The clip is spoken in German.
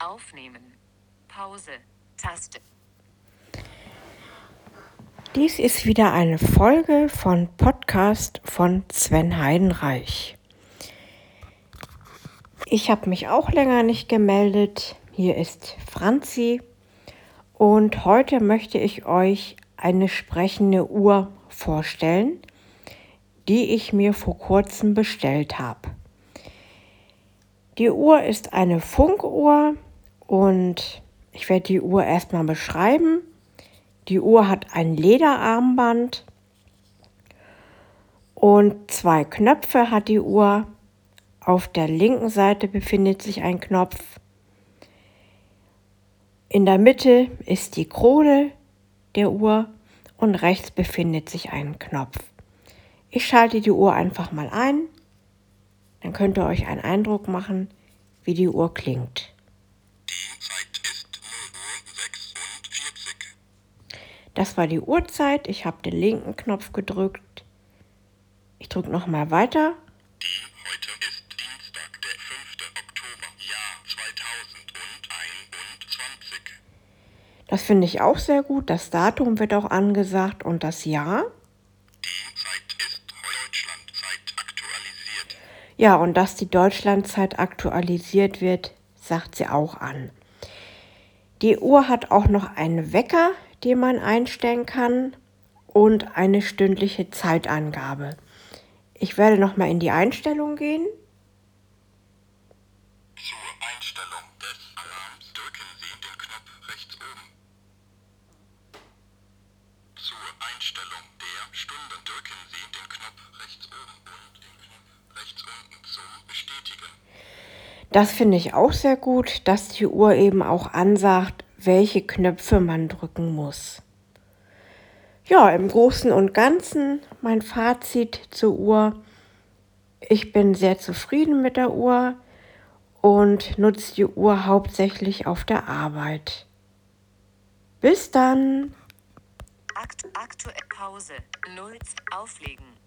Aufnehmen. Pause. Taste. Dies ist wieder eine Folge von Podcast von Sven Heidenreich. Ich habe mich auch länger nicht gemeldet. Hier ist Franzi und heute möchte ich euch eine sprechende Uhr vorstellen, die ich mir vor kurzem bestellt habe. Die Uhr ist eine Funkuhr und ich werde die Uhr erstmal beschreiben. Die Uhr hat ein Lederarmband und zwei Knöpfe hat die Uhr. Auf der linken Seite befindet sich ein Knopf. In der Mitte ist die Krone der Uhr und rechts befindet sich ein Knopf. Ich schalte die Uhr einfach mal ein. Dann könnt ihr euch einen Eindruck machen, wie die Uhr klingt. Die Zeit ist 0 Uhr 46. Das war die Uhrzeit. Ich habe den linken Knopf gedrückt. Ich drücke nochmal weiter. Heute ist Dienstag, der 5. Oktober, Jahr 2021. Das finde ich auch sehr gut. Das Datum wird auch angesagt und das Jahr. Die Zeit ist Deutschlandzeit aktualisiert. Ja, und dass die Deutschlandzeit aktualisiert wird, sagt sie auch an. Die Uhr hat auch noch einen Wecker, den man einstellen kann und eine stündliche Zeitangabe. Ich werde noch mal in die Einstellung gehen. Zur Einstellung des Alarms drücken Sie den Knopf rechts oben. Zur Einstellung der Stunde drücken Sie den Knopf rechts oben und den Knopf rechts unten zum Bestätigen. Das finde ich auch sehr gut, dass die Uhr eben auch ansagt, welche Knöpfe man drücken muss. Ja, im Großen und Ganzen mein Fazit zur Uhr. Ich bin sehr zufrieden mit der Uhr und nutze die Uhr hauptsächlich auf der Arbeit. Bis dann! Akt aktuell Pause. 0 Auflegen.